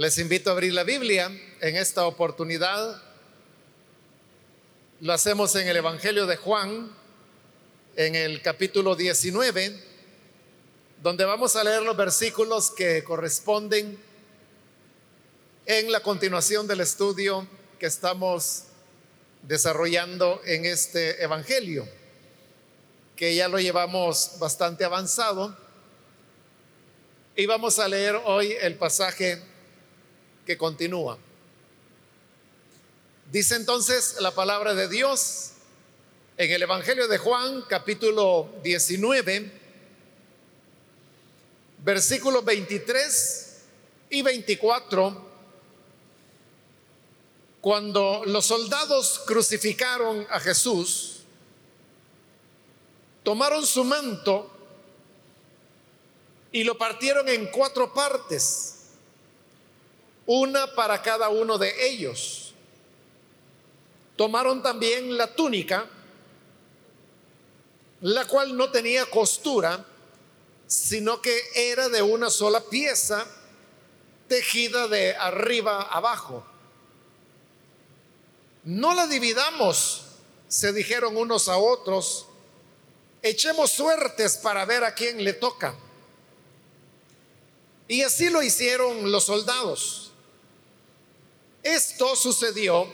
Les invito a abrir la Biblia en esta oportunidad. Lo hacemos en el Evangelio de Juan, en el capítulo 19, donde vamos a leer los versículos que corresponden en la continuación del estudio que estamos desarrollando en este Evangelio, que ya lo llevamos bastante avanzado. Y vamos a leer hoy el pasaje continúa. Dice entonces la palabra de Dios en el Evangelio de Juan, capítulo 19, versículos 23 y 24, cuando los soldados crucificaron a Jesús, tomaron su manto y lo partieron en cuatro partes una para cada uno de ellos. Tomaron también la túnica, la cual no tenía costura, sino que era de una sola pieza, tejida de arriba abajo. No la dividamos, se dijeron unos a otros, echemos suertes para ver a quién le toca. Y así lo hicieron los soldados. Esto sucedió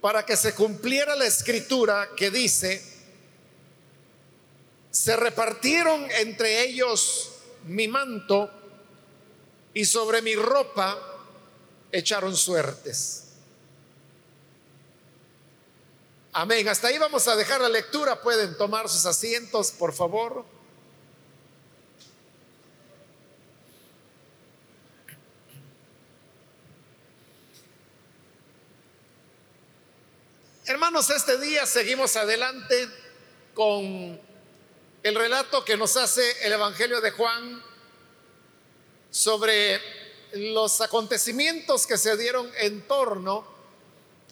para que se cumpliera la escritura que dice, se repartieron entre ellos mi manto y sobre mi ropa echaron suertes. Amén. Hasta ahí vamos a dejar la lectura. Pueden tomar sus asientos, por favor. Hermanos, este día seguimos adelante con el relato que nos hace el Evangelio de Juan sobre los acontecimientos que se dieron en torno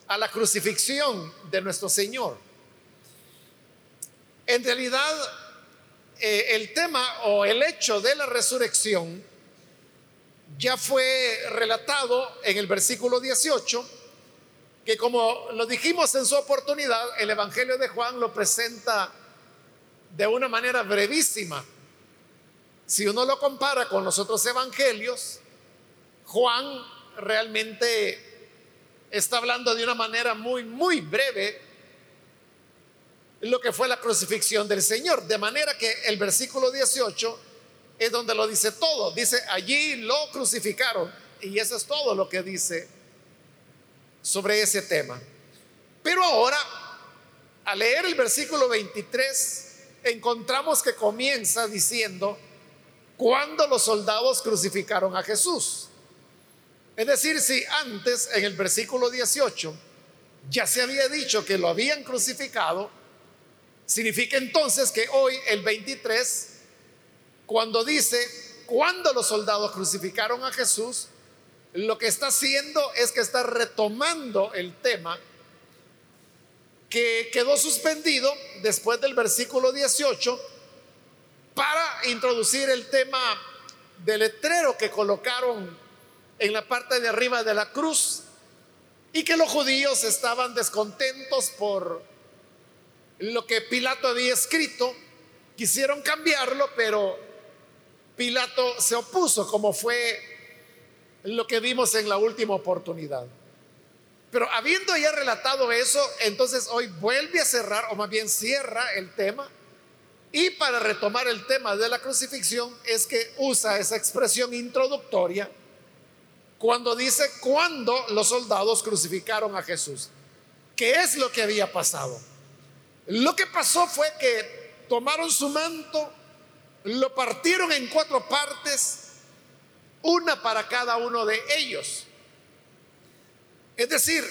a la crucifixión de nuestro Señor. En realidad, eh, el tema o el hecho de la resurrección ya fue relatado en el versículo 18 que como lo dijimos en su oportunidad, el Evangelio de Juan lo presenta de una manera brevísima. Si uno lo compara con los otros evangelios, Juan realmente está hablando de una manera muy, muy breve lo que fue la crucifixión del Señor. De manera que el versículo 18 es donde lo dice todo. Dice, allí lo crucificaron. Y eso es todo lo que dice sobre ese tema. Pero ahora, al leer el versículo 23, encontramos que comienza diciendo, cuando los soldados crucificaron a Jesús. Es decir, si antes en el versículo 18 ya se había dicho que lo habían crucificado, significa entonces que hoy el 23, cuando dice, cuando los soldados crucificaron a Jesús, lo que está haciendo es que está retomando el tema que quedó suspendido después del versículo 18 para introducir el tema del letrero que colocaron en la parte de arriba de la cruz y que los judíos estaban descontentos por lo que Pilato había escrito, quisieron cambiarlo, pero Pilato se opuso, como fue lo que vimos en la última oportunidad. Pero habiendo ya relatado eso, entonces hoy vuelve a cerrar, o más bien cierra el tema. Y para retomar el tema de la crucifixión es que usa esa expresión introductoria cuando dice cuando los soldados crucificaron a Jesús. ¿Qué es lo que había pasado? Lo que pasó fue que tomaron su manto, lo partieron en cuatro partes, una para cada uno de ellos. Es decir,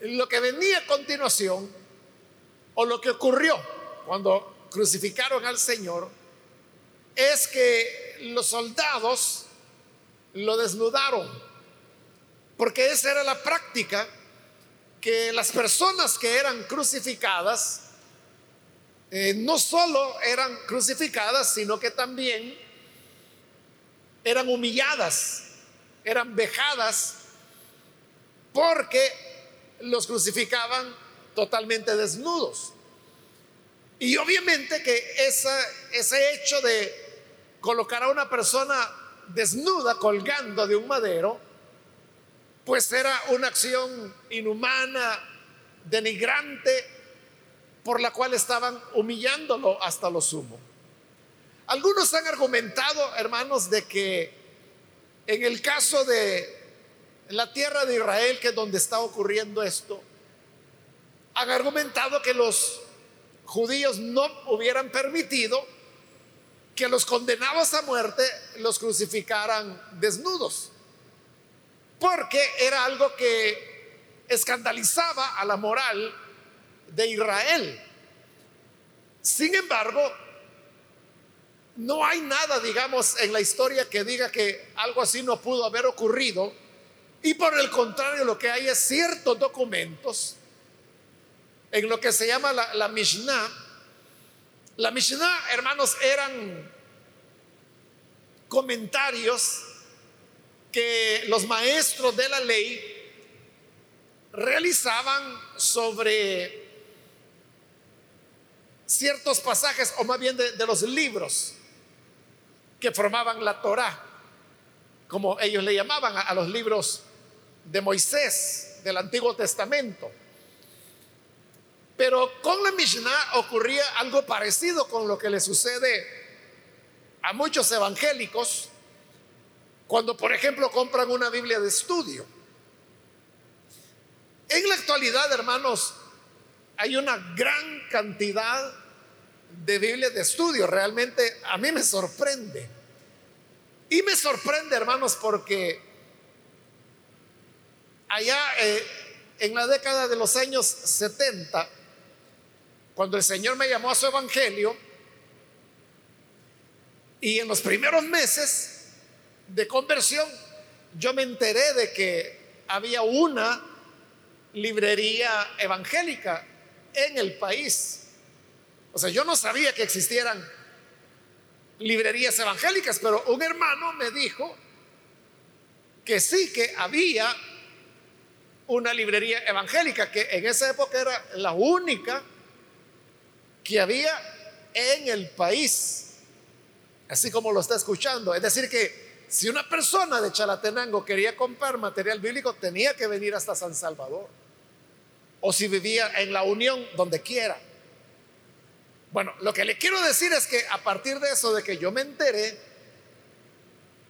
lo que venía a continuación, o lo que ocurrió cuando crucificaron al Señor, es que los soldados lo desnudaron, porque esa era la práctica que las personas que eran crucificadas, eh, no solo eran crucificadas, sino que también eran humilladas, eran vejadas porque los crucificaban totalmente desnudos. Y obviamente que ese hecho de colocar a una persona desnuda colgando de un madero, pues era una acción inhumana, denigrante, por la cual estaban humillándolo hasta lo sumo. Algunos han argumentado, hermanos, de que en el caso de la tierra de Israel, que es donde está ocurriendo esto, han argumentado que los judíos no hubieran permitido que los condenados a muerte los crucificaran desnudos, porque era algo que escandalizaba a la moral de Israel. Sin embargo, no hay nada, digamos, en la historia que diga que algo así no pudo haber ocurrido. Y por el contrario, lo que hay es ciertos documentos en lo que se llama la, Mishnah. La Mishnah, hermanos, eran comentarios que los maestros de la ley realizaban sobre ciertos pasajes, o más bien de, los libros que formaban la Torah, como ellos le llamaban a los libros de Moisés del Antiguo Testamento. Pero con la Mishnah ocurría algo parecido con lo que le sucede a muchos evangélicos cuando, por ejemplo, compran una Biblia de estudio. En la actualidad, hermanos, hay una gran cantidad de Biblias de estudio. Realmente a mí me sorprende. Y me sorprende, hermanos, porque allá eh, en la década de los años 70, cuando el Señor me llamó a su evangelio, y en los primeros meses de conversión, yo me enteré de que había una librería evangélica en el país. O sea, yo no sabía que existieran librerías evangélicas, pero un hermano me dijo que sí, que había una librería evangélica, que en esa época era la única que había en el país, así como lo está escuchando. Es decir, que si una persona de Chalatenango quería comprar material bíblico, tenía que venir hasta San Salvador. O si vivía en la Unión, donde quiera. Bueno, lo que le quiero decir es que a partir de eso, de que yo me enteré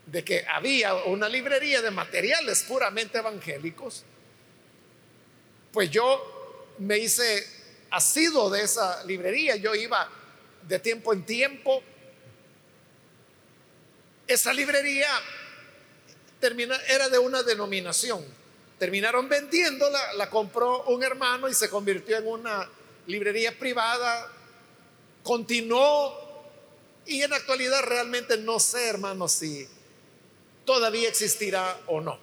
de que había una librería de materiales puramente evangélicos, pues yo me hice asido de esa librería, yo iba de tiempo en tiempo. Esa librería era de una denominación. Terminaron vendiéndola, la compró un hermano y se convirtió en una librería privada. Continuó y en la actualidad realmente no sé, hermano, si todavía existirá o no.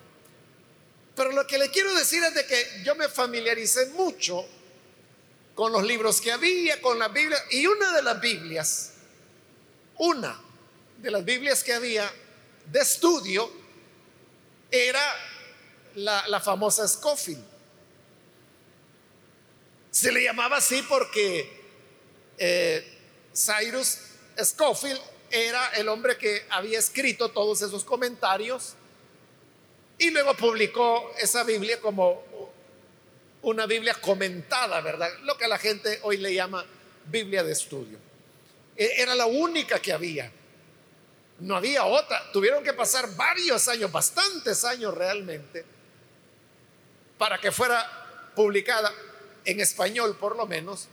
Pero lo que le quiero decir es de que yo me familiaricé mucho con los libros que había, con la Biblia. Y una de las Biblias, una de las Biblias que había de estudio era la, famosa Scofield. Se le llamaba así porque eh, Cyrus Scofield era el hombre que había escrito todos esos comentarios y luego publicó esa Biblia como una Biblia comentada, ¿verdad? Lo que la gente hoy le llama Biblia de estudio. E, era la única que había. No había otra. Tuvieron que pasar varios años, bastantes años realmente, para que fuera publicada en español por lo menos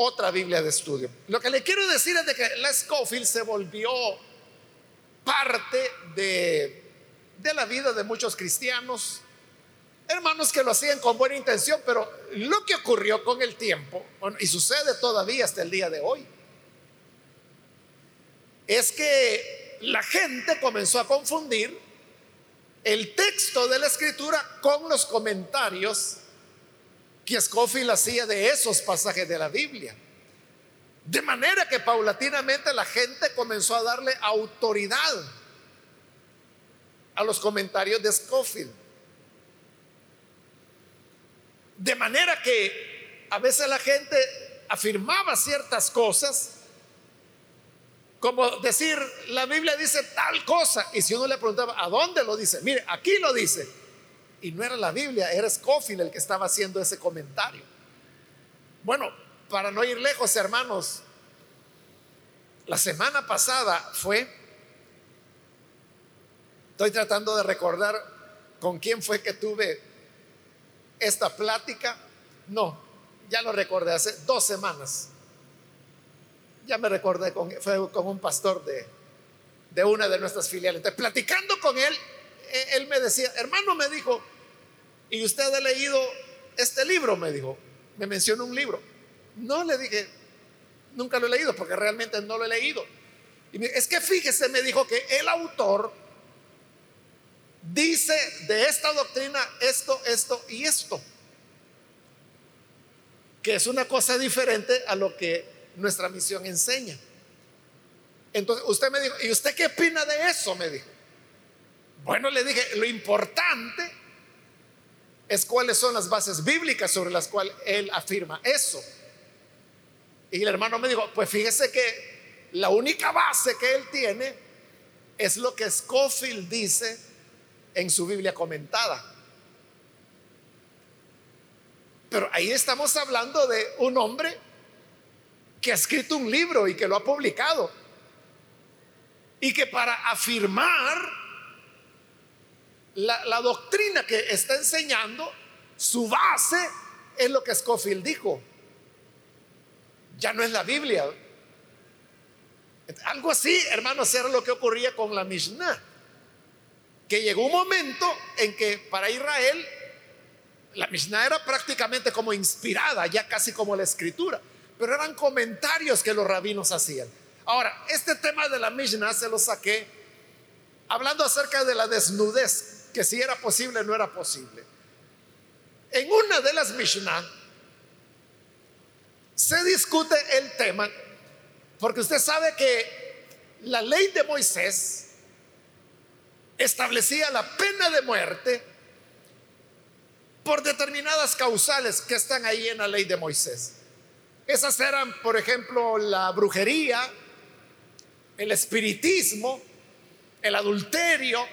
otra Biblia de estudio. Lo que le quiero decir es de que la Scofield se volvió parte de, de la vida de muchos cristianos, hermanos que lo hacían con buena intención, pero lo que ocurrió con el tiempo, y sucede todavía hasta el día de hoy, es que la gente comenzó a confundir el texto de la escritura con los comentarios que Scofield hacía de esos pasajes de la Biblia. De manera que paulatinamente la gente comenzó a darle autoridad a los comentarios de Scofield. De manera que a veces la gente afirmaba ciertas cosas, como decir, la Biblia dice tal cosa, y si uno le preguntaba, ¿a dónde lo dice? Mire, aquí lo dice. Y no era la Biblia, era Scofield el que estaba haciendo ese comentario. Bueno, para no ir lejos, hermanos, la semana pasada fue, estoy tratando de recordar con quién fue que tuve esta plática. No, ya lo recordé, hace dos semanas. Ya me recordé, con, fue con un pastor de, de una de nuestras filiales. Entonces, platicando con él, él me decía, hermano, me dijo, ¿y usted ha leído este libro? Me dijo, me mencionó un libro. No le dije, nunca lo he leído porque realmente no lo he leído. Y es que fíjese, me dijo que el autor dice de esta doctrina esto, esto y esto. Que es una cosa diferente a lo que nuestra misión enseña. Entonces usted me dijo, ¿y usted qué opina de eso? Me dijo. Bueno, le dije, lo importante es cuáles son las bases bíblicas sobre las cuales él afirma eso. Y el hermano me dijo, pues fíjese que la única base que él tiene es lo que Scofield dice en su Biblia comentada. Pero ahí estamos hablando de un hombre que ha escrito un libro y que lo ha publicado. Y que para afirmar la, doctrina que está enseñando, su base es lo que Scofield dijo ya no es la Biblia. Algo así, hermanos, era lo que ocurría con la Mishnah. Que llegó un momento en que para Israel la Mishnah era prácticamente como inspirada, ya casi como la escritura, pero eran comentarios que los rabinos hacían. Ahora, este tema de la Mishnah se lo saqué hablando acerca de la desnudez, que si era posible no era posible. En una de las Mishnah se discute el tema porque usted sabe que la ley de Moisés establecía la pena de muerte por determinadas causales que están ahí en la ley de Moisés. Esas eran, por ejemplo, la brujería, el espiritismo, el adulterio,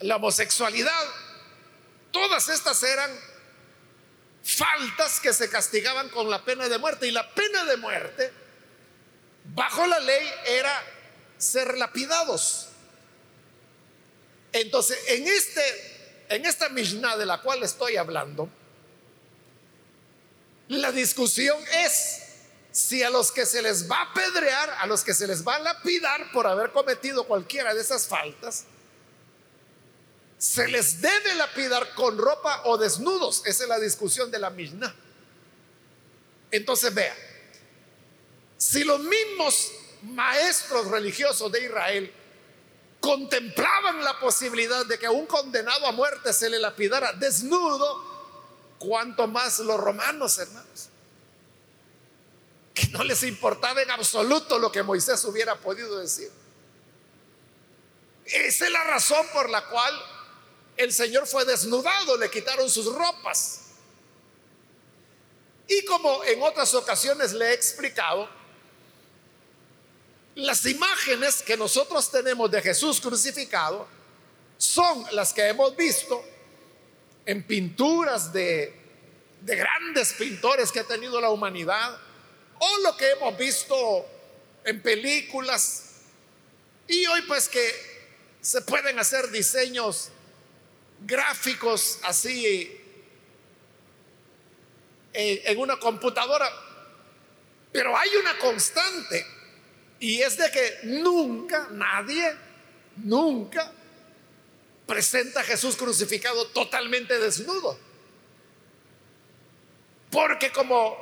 la homosexualidad. Todas estas eran faltas que se castigaban con la pena de muerte. Y la pena de muerte, bajo la ley, era ser lapidados. Entonces, en, este, en esta Mishnah de la cual estoy hablando, la discusión es si a los que se les va a apedrear, a los que se les va a lapidar por haber cometido cualquiera de esas faltas, se les debe lapidar con ropa o desnudos. Esa es la discusión de la Mishnah. Entonces vea, si los mismos maestros religiosos de Israel contemplaban la posibilidad de que a un condenado a muerte se le lapidara desnudo, cuanto más los romanos, hermanos, que no les importaba en absoluto lo que Moisés hubiera podido decir. Esa es la razón por la cual el Señor fue desnudado, le quitaron sus ropas. Y como en otras ocasiones le he explicado, las imágenes que nosotros tenemos de Jesús crucificado son las que hemos visto en pinturas de, de grandes pintores que ha tenido la humanidad, o lo que hemos visto en películas, y hoy pues que se pueden hacer diseños gráficos así en una computadora. Pero hay una constante y es de que nunca, nadie, nunca presenta a Jesús crucificado totalmente desnudo. Porque como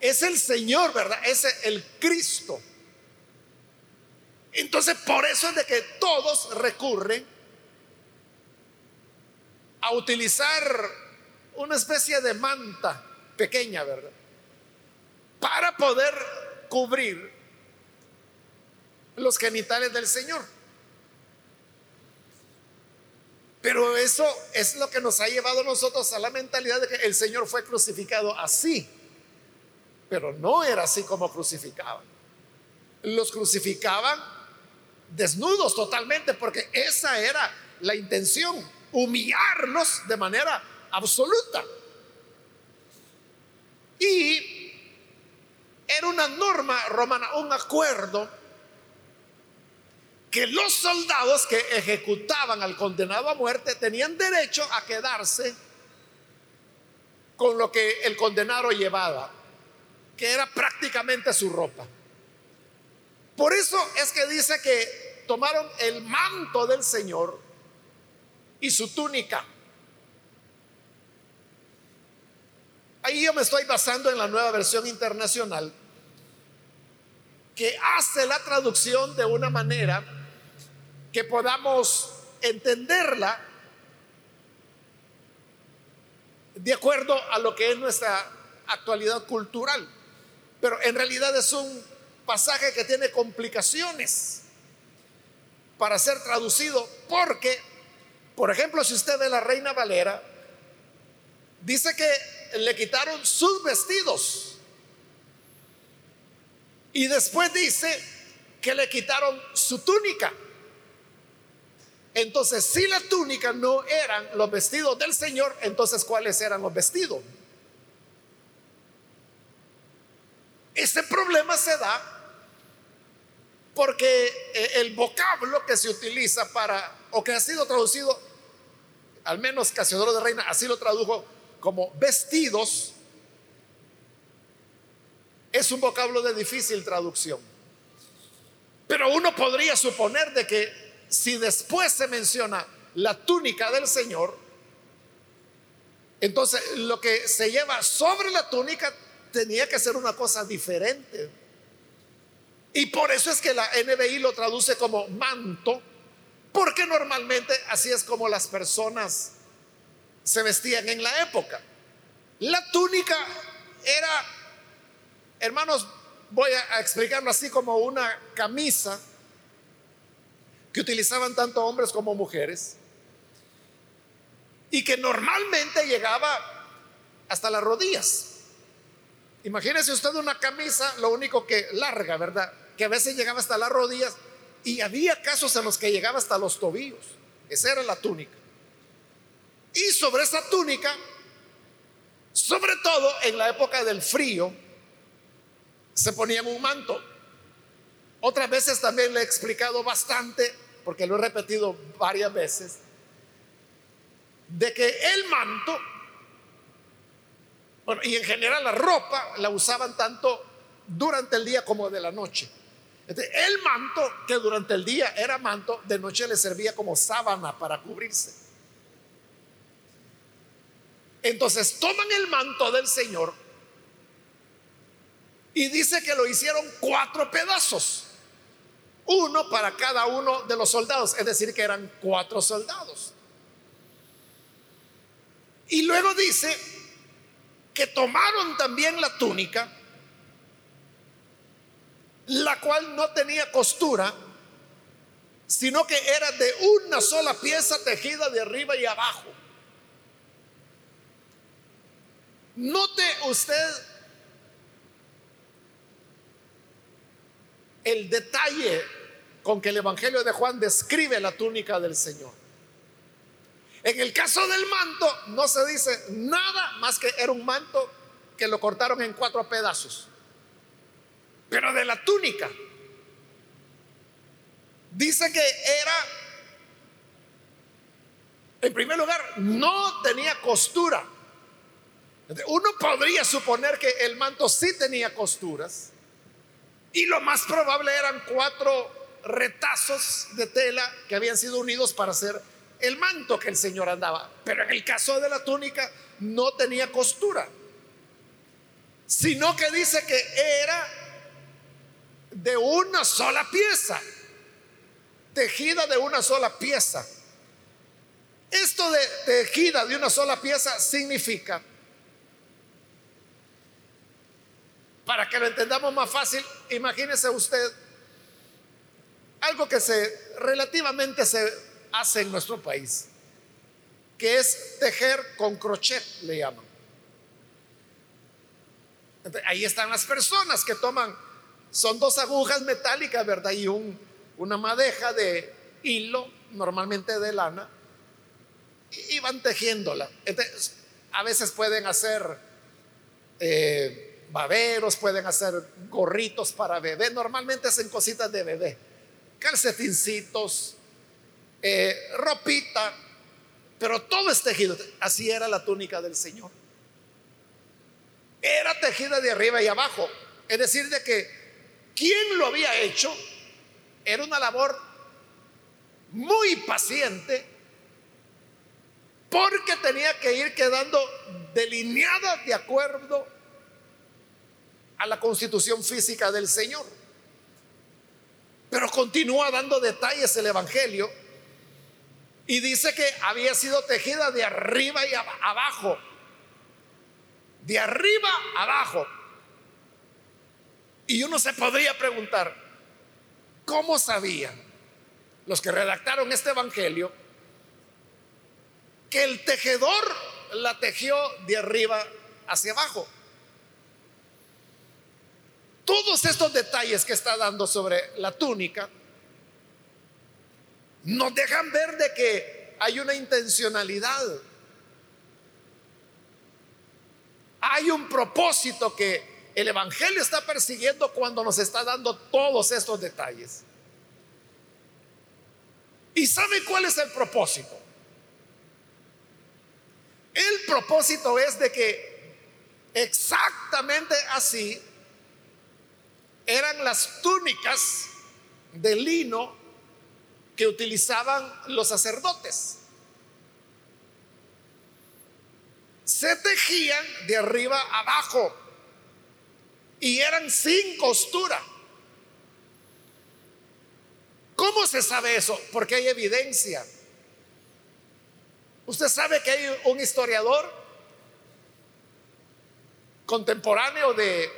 es el Señor, ¿verdad? Es el Cristo. Entonces por eso es de que todos recurren a utilizar una especie de manta pequeña, ¿verdad? Para poder cubrir los genitales del Señor. Pero eso es lo que nos ha llevado a nosotros a la mentalidad de que el Señor fue crucificado así. Pero no era así como crucificaban. Los crucificaban desnudos totalmente porque esa era la intención, humillarlos de manera absoluta. Y era una norma romana, un acuerdo que los soldados que ejecutaban al condenado a muerte tenían derecho a quedarse con lo que el condenado llevaba, que era prácticamente su ropa. Por eso es que dice que tomaron el manto del Señor y su túnica. Ahí yo me estoy basando en la nueva versión internacional que hace la traducción de una manera que podamos entenderla de acuerdo a lo que es nuestra actualidad cultural. Pero en realidad es un pasaje que tiene complicaciones para ser traducido porque, por ejemplo, si usted ve la Reina Valera, dice que le quitaron sus vestidos y después dice que le quitaron su túnica. Entonces, si la túnica no eran los vestidos del Señor, entonces ¿cuáles eran los vestidos? Ese problema se da porque eh, el vocablo que se utiliza para, o que ha sido traducido, al menos Casiodoro de Reina así lo tradujo como vestidos, es un vocablo de difícil traducción. Pero uno podría suponer de que si después se menciona la túnica del Señor, entonces lo que se lleva sobre la túnica tenía que ser una cosa diferente. Y por eso es que la NBI lo traduce como manto, porque normalmente así es como las personas se vestían en la época. La túnica era, hermanos, voy a explicarlo así como una camisa que utilizaban tanto hombres como mujeres y que normalmente llegaba hasta las rodillas. Imagínese usted una camisa, lo único que larga, ¿verdad? Que a veces llegaba hasta las rodillas y había casos en los que llegaba hasta los tobillos. Esa era la túnica. Y sobre esa túnica, sobre todo en la época del frío, se ponían un manto. Otras veces también le he explicado bastante porque lo he repetido varias veces, de que el manto, bueno, y en general la ropa la usaban tanto durante el día como de la noche. El manto, que durante el día era manto, de noche le servía como sábana para cubrirse. Entonces toman el manto del Señor y dice que lo hicieron cuatro pedazos uno para cada uno de los soldados, es decir, que eran cuatro soldados. Y luego dice que tomaron también la túnica, la cual no tenía costura, sino que era de una sola pieza tejida de arriba y abajo. Note usted el detalle con que el Evangelio de Juan describe la túnica del Señor. En el caso del manto no se dice nada más que era un manto que lo cortaron en cuatro pedazos. Pero de la túnica dice que era, en primer lugar, no tenía costura. Uno podría suponer que el manto sí tenía costuras y lo más probable eran cuatro retazos de tela que habían sido unidos para hacer el manto que el Señor andaba. Pero en el caso de la túnica no tenía costura, sino que dice que era de una sola pieza, tejida de una sola pieza. Esto de tejida de una sola pieza significa, para que lo entendamos más fácil, imagínese usted algo que se relativamente se hace en nuestro país. que es tejer con crochet, le llaman. ahí están las personas que toman, son dos agujas metálicas, ¿verdad? Y un, una madeja de hilo, normalmente de lana, y van tejiéndola. a veces pueden hacer eh, baberos, pueden hacer gorritos para bebé, normalmente hacen cositas de bebé, calcetincitos, eh, ropita, pero todo es tejido. Así era la túnica del Señor. Era tejida de arriba y abajo. Es decir, de que quien lo había hecho era una labor muy paciente porque tenía que ir quedando delineada de acuerdo a la constitución física del Señor. Pero continúa dando detalles el Evangelio y dice que había sido tejida de arriba y abajo. De arriba abajo. Y uno se podría preguntar, ¿cómo sabían los que redactaron este Evangelio que el tejedor la tejió de arriba hacia abajo? Todos estos detalles que está dando sobre la túnica nos dejan ver de que hay una intencionalidad. Hay un propósito que el Evangelio está persiguiendo cuando nos está dando todos estos detalles. ¿Y sabe cuál es el propósito? El propósito es de que exactamente así eran las túnicas de lino que utilizaban los sacerdotes. Se tejían de arriba abajo y eran sin costura. ¿Cómo se sabe eso? Porque hay evidencia. Usted sabe que hay un historiador contemporáneo de,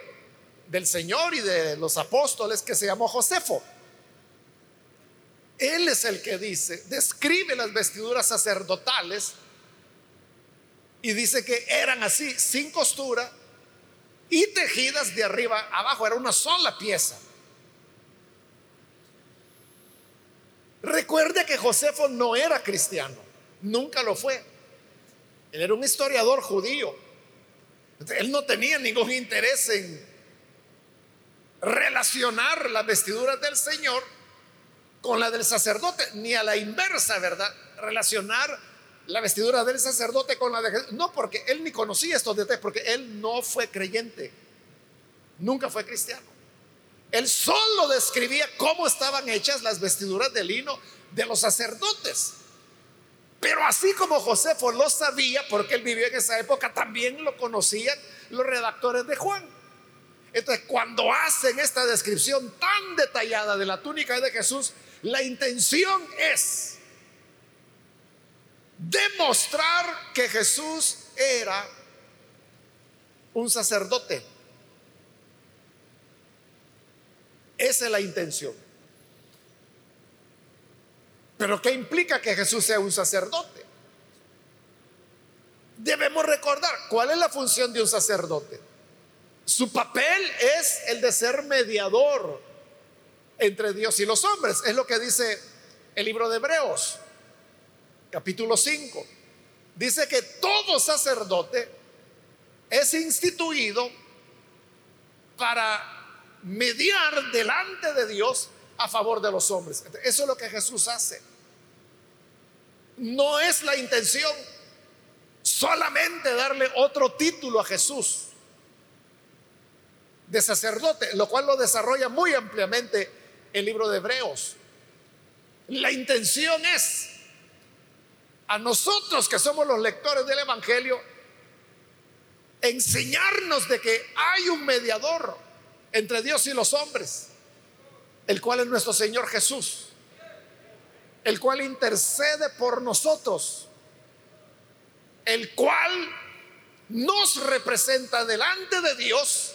del Señor y de los apóstoles que se llamó Josefo. Él es el que dice, describe las vestiduras sacerdotales y dice que eran así, sin costura y tejidas de arriba abajo, era una sola pieza. Recuerde que Josefo no era cristiano, nunca lo fue. Él era un historiador judío. Él no tenía ningún interés en relacionar las vestiduras del Señor con la del sacerdote, ni a la inversa, ¿verdad? Relacionar la vestidura del sacerdote con la de Jesús. No, porque él ni conocía estos detalles, porque él no fue creyente, nunca fue cristiano. Él solo describía cómo estaban hechas las vestiduras de lino de los sacerdotes. Pero así como Josefo lo sabía, porque él vivió en esa época, también lo conocían los redactores de Juan. Entonces, cuando hacen esta descripción tan detallada de la túnica de Jesús, la intención es demostrar que Jesús era un sacerdote. Esa es la intención. Pero ¿qué implica que Jesús sea un sacerdote? Debemos recordar cuál es la función de un sacerdote. Su papel es el de ser mediador entre Dios y los hombres. Es lo que dice el libro de Hebreos, capítulo 5. Dice que todo sacerdote es instituido para mediar delante de Dios a favor de los hombres. Eso es lo que Jesús hace. No es la intención solamente darle otro título a Jesús de sacerdote, lo cual lo desarrolla muy ampliamente el libro de Hebreos. La intención es a nosotros que somos los lectores del Evangelio, enseñarnos de que hay un mediador entre Dios y los hombres, el cual es nuestro Señor Jesús, el cual intercede por nosotros, el cual nos representa delante de Dios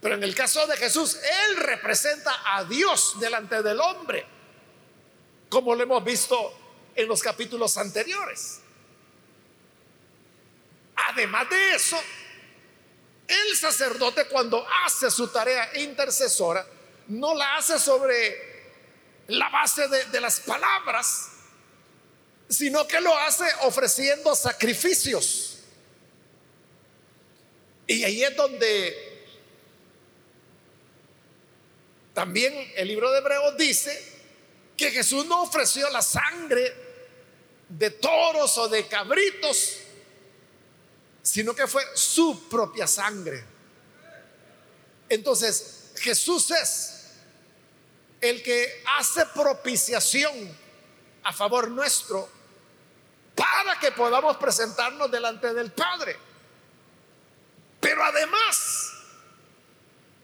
pero en el caso de Jesús, Él representa a Dios delante del hombre, como lo hemos visto en los capítulos anteriores. además de eso, el sacerdote cuando hace su tarea intercesora, no la hace sobre la base de, las palabras, sino que lo hace ofreciendo sacrificios. Y ahí es donde también el libro de Hebreos dice que Jesús no ofreció la sangre de toros o de cabritos, sino que fue su propia sangre. Entonces, Jesús es el que hace propiciación a favor nuestro para que podamos presentarnos delante del Padre. Pero además,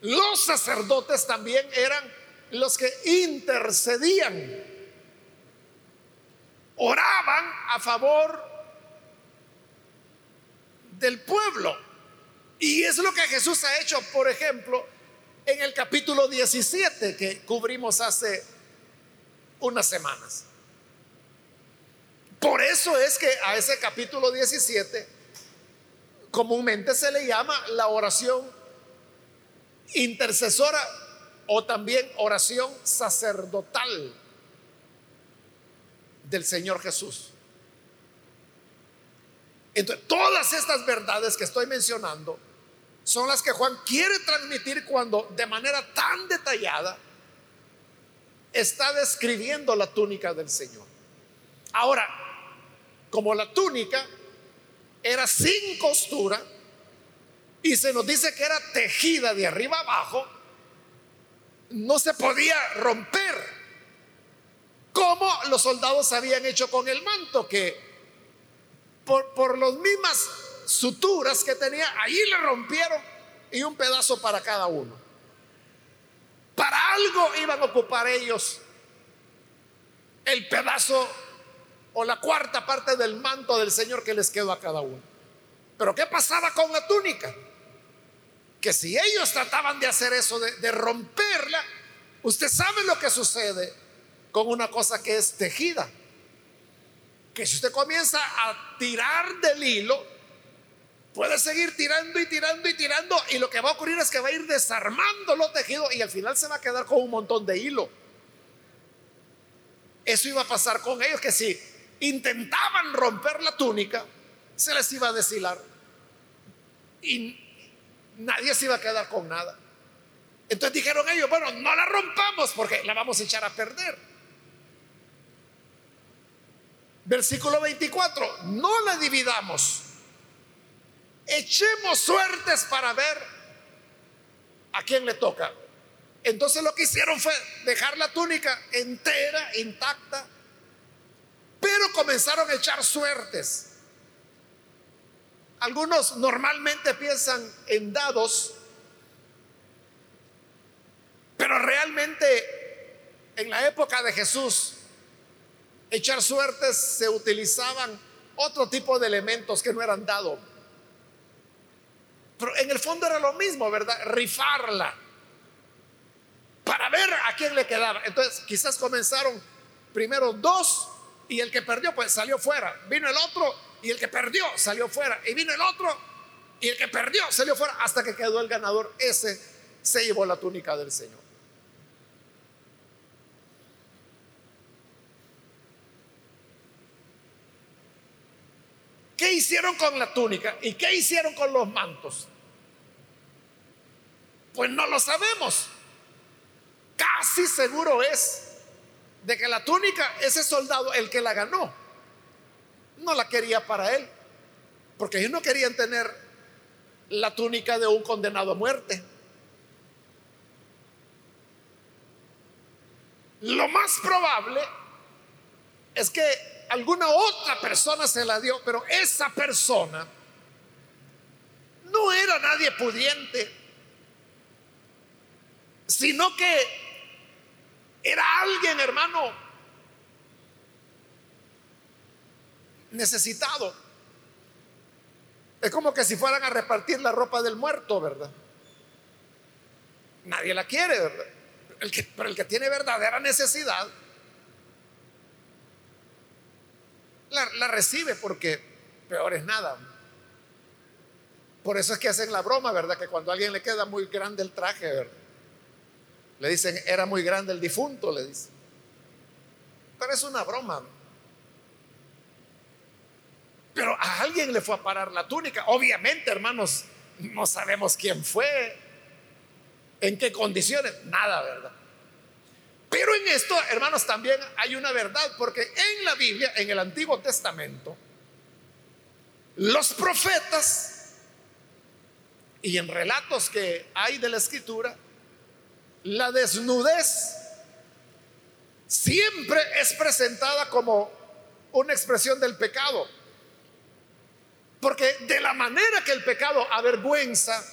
los sacerdotes también eran los que intercedían, oraban a favor del pueblo. Y es lo que Jesús ha hecho, por ejemplo, en el capítulo 17 que cubrimos hace unas semanas. Por eso es que a ese capítulo 17 comúnmente se le llama la oración intercesora o también oración sacerdotal del Señor Jesús. Entonces, todas estas verdades que estoy mencionando son las que Juan quiere transmitir cuando de manera tan detallada está describiendo la túnica del Señor. Ahora, como la túnica era sin costura y se nos dice que era tejida de arriba abajo, no se podía romper como los soldados habían hecho con el manto, que por, las mismas suturas que tenía, ahí le rompieron y un pedazo para cada uno. Para algo iban a ocupar ellos el pedazo o la cuarta parte del manto del Señor que les quedó a cada uno. Pero ¿qué pasaba con la túnica? Que si ellos trataban de hacer eso, de, de romperla, usted sabe lo que sucede con una cosa que es tejida. Que si usted comienza a tirar del hilo, puede seguir tirando y tirando y tirando y lo que va a ocurrir es que va a ir desarmando lo tejido y al final se va a quedar con un montón de hilo. Eso iba a pasar con ellos, que si intentaban romper la túnica, se les iba a deshilar y nadie se iba a quedar con nada. Entonces dijeron ellos, bueno, no la rompamos porque la vamos a echar a perder. Versículo 24, no la dividamos echemos suertes para ver a quién le toca. Entonces lo que hicieron fue dejar la túnica entera, intacta, pero comenzaron a echar suertes. Algunos normalmente piensan en dados, pero realmente en la época de Jesús, echar suertes se utilizaban otro tipo de elementos que no eran dados pero en el fondo era lo mismo, ¿verdad? Rifarla. Para ver a quién le quedaba. Entonces quizás comenzaron primero dos y el que perdió pues salió fuera. Vino el otro y el que perdió salió fuera. Y vino el otro y el que perdió salió fuera hasta que quedó el ganador. Ese se llevó la túnica del Señor. ¿Qué hicieron con la túnica? ¿Y qué hicieron con los mantos? Pues no lo sabemos. Casi seguro es de que la túnica, ese soldado, el que la ganó, no la quería para él. Porque ellos no querían tener la túnica de un condenado a muerte. Lo más probable es que alguna otra persona se la dio, pero esa persona no era nadie pudiente sino que era alguien, hermano, necesitado. Es como que si fueran a repartir la ropa del muerto, ¿verdad? Nadie la quiere, ¿verdad? Pero el que tiene verdadera necesidad, la, recibe porque peor es nada. Por eso es que hacen la broma, ¿verdad? Que cuando a alguien le queda muy grande el traje, ¿verdad? Le dicen, era muy grande el difunto, le dicen. Pero es una broma. Pero a alguien le fue a parar la túnica. Obviamente, hermanos, no sabemos quién fue, en qué condiciones, nada, ¿verdad? Pero en esto, hermanos, también hay una verdad, porque en la Biblia, en el Antiguo Testamento, los profetas y en relatos que hay de la escritura, la desnudez siempre es presentada como una expresión del pecado. Porque de la manera que el pecado avergüenza,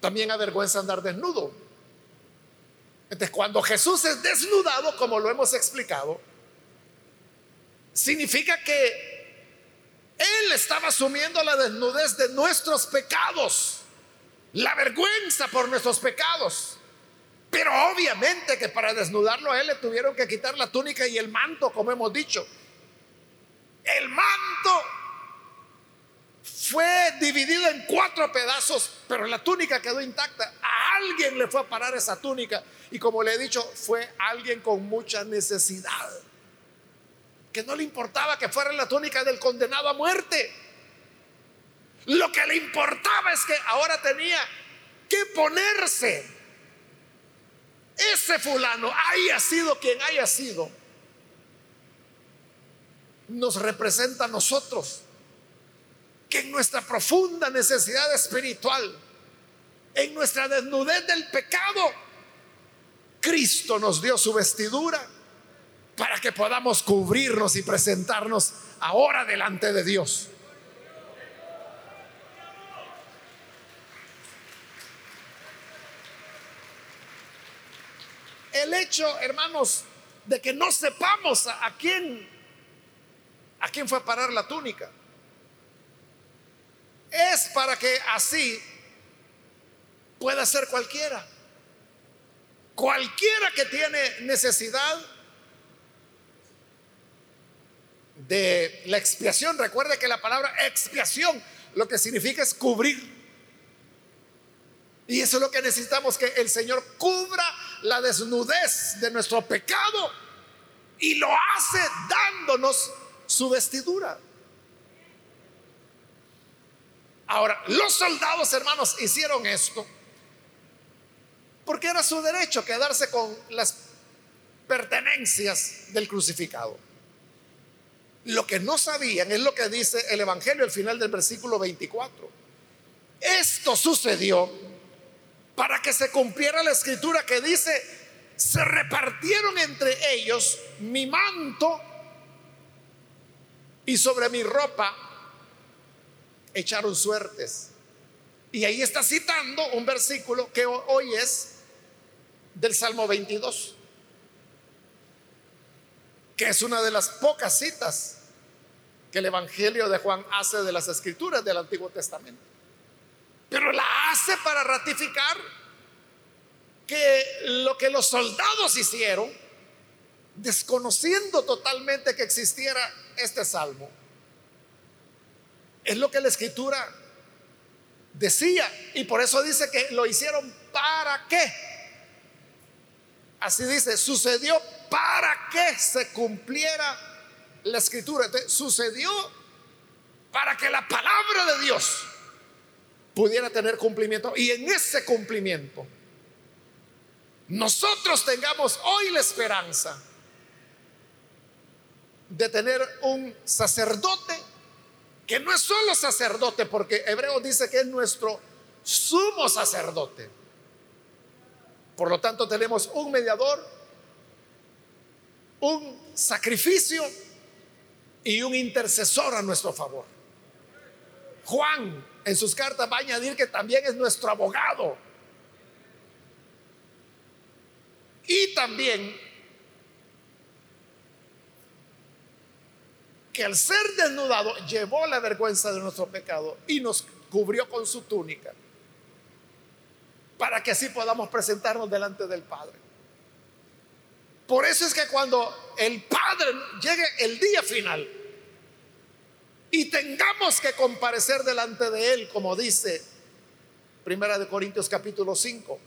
también avergüenza andar desnudo. Entonces, cuando Jesús es desnudado, como lo hemos explicado, significa que Él estaba asumiendo la desnudez de nuestros pecados, la vergüenza por nuestros pecados. Pero obviamente que para desnudarlo a Él le tuvieron que quitar la túnica y el manto, como hemos dicho. El manto fue dividido en cuatro pedazos, pero la túnica quedó intacta. A alguien le fue a parar esa túnica y como le he dicho, fue alguien con mucha necesidad. Que no le importaba que fuera la túnica del condenado a muerte. Lo que le importaba es que ahora tenía que ponerse ese fulano, haya sido quien haya sido, nos representa a nosotros, que en nuestra profunda necesidad espiritual, en nuestra desnudez del pecado, Cristo nos dio su vestidura para que podamos cubrirnos y presentarnos ahora delante de Dios. El hecho, hermanos, de que no sepamos a, a quién ¿A quién fue a parar la túnica? Es para que así pueda ser cualquiera. Cualquiera que tiene necesidad de la expiación. Recuerde que la palabra expiación lo que significa es cubrir. Y eso es lo que necesitamos, que el Señor cubra la desnudez de nuestro pecado. Y lo hace dándonos su vestidura. Ahora, los soldados hermanos hicieron esto porque era su derecho quedarse con las pertenencias del crucificado. Lo que no sabían es lo que dice el Evangelio al final del versículo 24. Esto sucedió para que se cumpliera la escritura que dice, se repartieron entre ellos mi manto y sobre mi ropa echaron suertes. Y ahí está citando un versículo que hoy es del Salmo 22, que es una de las pocas citas que el Evangelio de Juan hace de las escrituras del Antiguo Testamento. Pero la hace para ratificar que lo que los soldados hicieron, desconociendo totalmente que existiera este salmo, es lo que la escritura decía. Y por eso dice que lo hicieron para qué. Así dice, sucedió para que se cumpliera la escritura. Sucedió para que la palabra de Dios pudiera tener cumplimiento. Y en ese cumplimiento, nosotros tengamos hoy la esperanza de tener un sacerdote que no es solo sacerdote, porque Hebreo dice que es nuestro sumo sacerdote. Por lo tanto, tenemos un mediador, un sacrificio y un intercesor a nuestro favor. Juan en sus cartas va a añadir que también es nuestro abogado. Y también que al ser desnudado llevó la vergüenza de nuestro pecado y nos cubrió con su túnica para que así podamos presentarnos delante del Padre. Por eso es que cuando el Padre llegue el día final, y tengamos que comparecer delante de Él, como dice Primera de Corintios capítulo 5.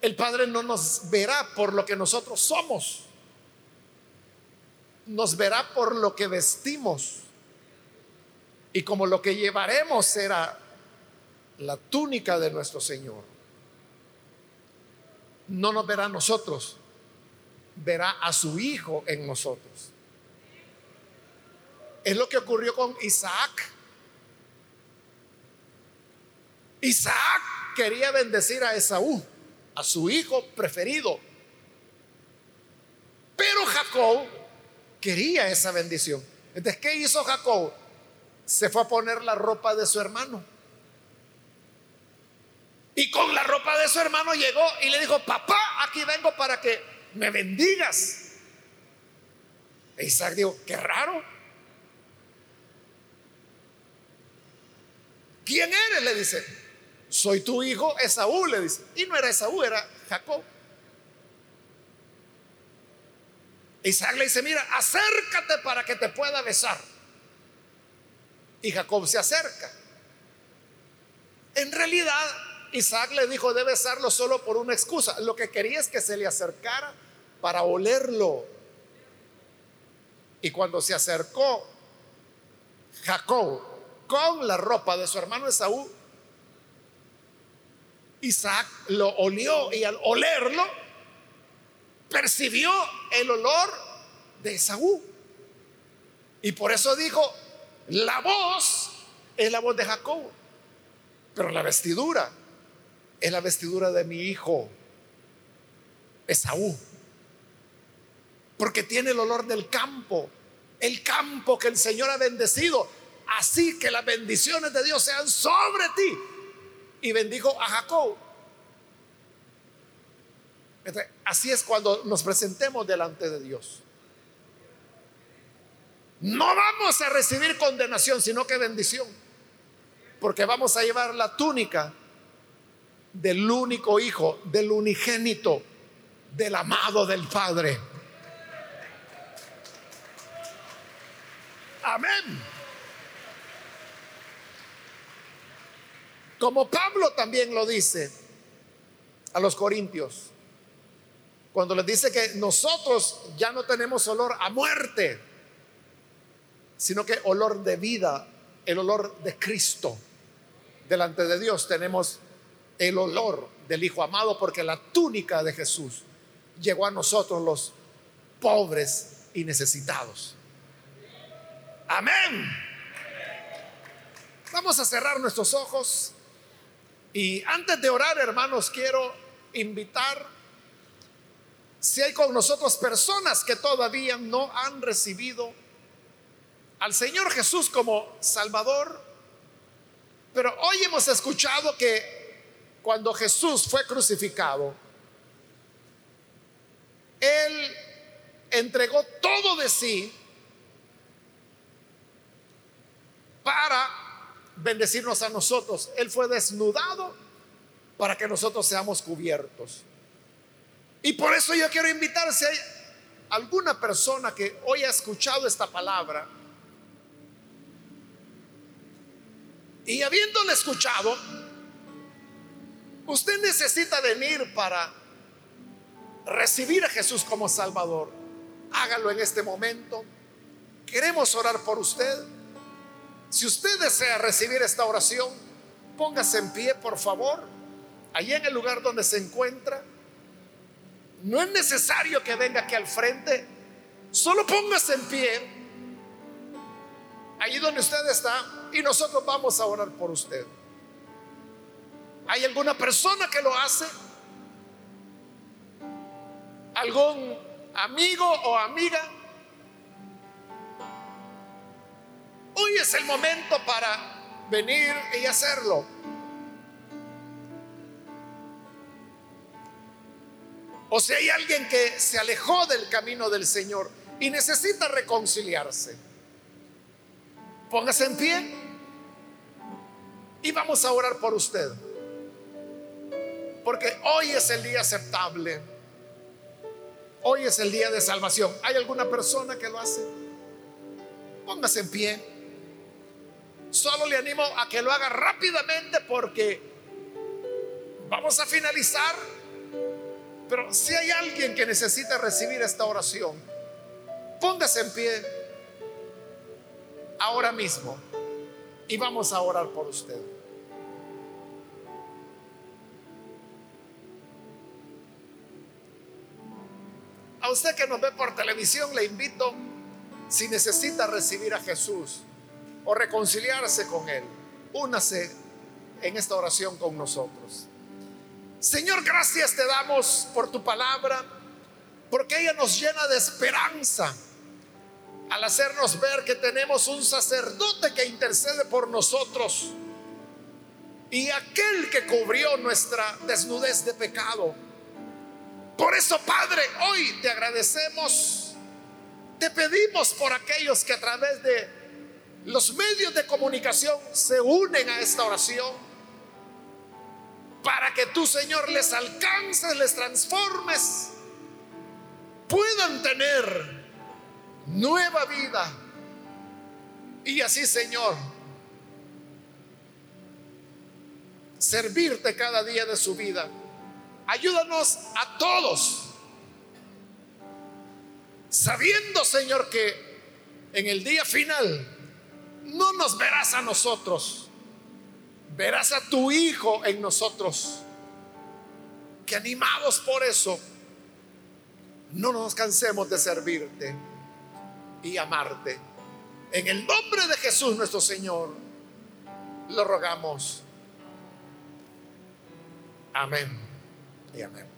El Padre no nos verá por lo que nosotros somos, nos verá por lo que vestimos. Y como lo que llevaremos será la túnica de nuestro Señor, no nos verá a nosotros, verá a su Hijo en nosotros. Es lo que ocurrió con Isaac. Isaac quería bendecir a Esaú, a su hijo preferido. Pero Jacob quería esa bendición. Entonces, ¿qué hizo Jacob? Se fue a poner la ropa de su hermano. Y con la ropa de su hermano llegó y le dijo, papá, aquí vengo para que me bendigas. E Isaac dijo, qué raro. ¿Quién eres? Le dice. Soy tu hijo Esaú, le dice. Y no era Esaú, era Jacob. Isaac le dice, mira, acércate para que te pueda besar. Y Jacob se acerca. En realidad, Isaac le dijo de besarlo solo por una excusa. Lo que quería es que se le acercara para olerlo. Y cuando se acercó Jacob con la ropa de su hermano Esaú, Isaac lo olió y al olerlo percibió el olor de Esaú. Y por eso dijo, la voz es la voz de Jacob, pero la vestidura es la vestidura de mi hijo Esaú. Porque tiene el olor del campo, el campo que el Señor ha bendecido así que las bendiciones de Dios sean sobre ti. Y bendijo a Jacob. Así es cuando nos presentemos delante de Dios. No vamos a recibir condenación, sino que bendición. Porque vamos a llevar la túnica del único hijo, del unigénito, del amado del Padre. Amén. Como Pablo también lo dice a los corintios, cuando les dice que nosotros ya no tenemos olor a muerte, sino que olor de vida, el olor de Cristo. Delante de Dios tenemos el olor del Hijo amado porque la túnica de Jesús llegó a nosotros los pobres y necesitados. Amén. Vamos a cerrar nuestros ojos. Y antes de orar, hermanos, quiero invitar, si hay con nosotros personas que todavía no han recibido al Señor Jesús como Salvador, pero hoy hemos escuchado que cuando Jesús fue crucificado, Él entregó todo de sí para bendecirnos a nosotros. Él fue desnudado para que nosotros seamos cubiertos. Y por eso yo quiero invitar si hay alguna persona que hoy ha escuchado esta palabra y habiéndole escuchado, usted necesita venir para recibir a Jesús como Salvador. Hágalo en este momento. Queremos orar por usted. Si usted desea recibir esta oración, póngase en pie, por favor, allí en el lugar donde se encuentra. No es necesario que venga aquí al frente, solo póngase en pie, allí donde usted está, y nosotros vamos a orar por usted. ¿Hay alguna persona que lo hace? ¿Algún amigo o amiga? Hoy es el momento para venir y hacerlo. O si hay alguien que se alejó del camino del Señor y necesita reconciliarse, póngase en pie y vamos a orar por usted. Porque hoy es el día aceptable. Hoy es el día de salvación. ¿Hay alguna persona que lo hace? Póngase en pie. Solo le animo a que lo haga rápidamente porque vamos a finalizar. Pero si hay alguien que necesita recibir esta oración, póngase en pie ahora mismo y vamos a orar por usted. A usted que nos ve por televisión le invito, si necesita recibir a Jesús o reconciliarse con Él, únase en esta oración con nosotros. Señor, gracias te damos por tu palabra, porque ella nos llena de esperanza al hacernos ver que tenemos un sacerdote que intercede por nosotros y aquel que cubrió nuestra desnudez de pecado. Por eso, Padre, hoy te agradecemos, te pedimos por aquellos que a través de los medios de comunicación se unen a esta oración, para que tú, Señor, les alcances, les transformes, puedan tener nueva vida. Y así, Señor, servirte cada día de su vida. Ayúdanos a todos, sabiendo, Señor, que en el día final no nos verás a nosotros, verás a tu Hijo en nosotros, que animados por eso, no nos cansemos de servirte y amarte. En el nombre de Jesús nuestro Señor, lo rogamos. Amén y amén.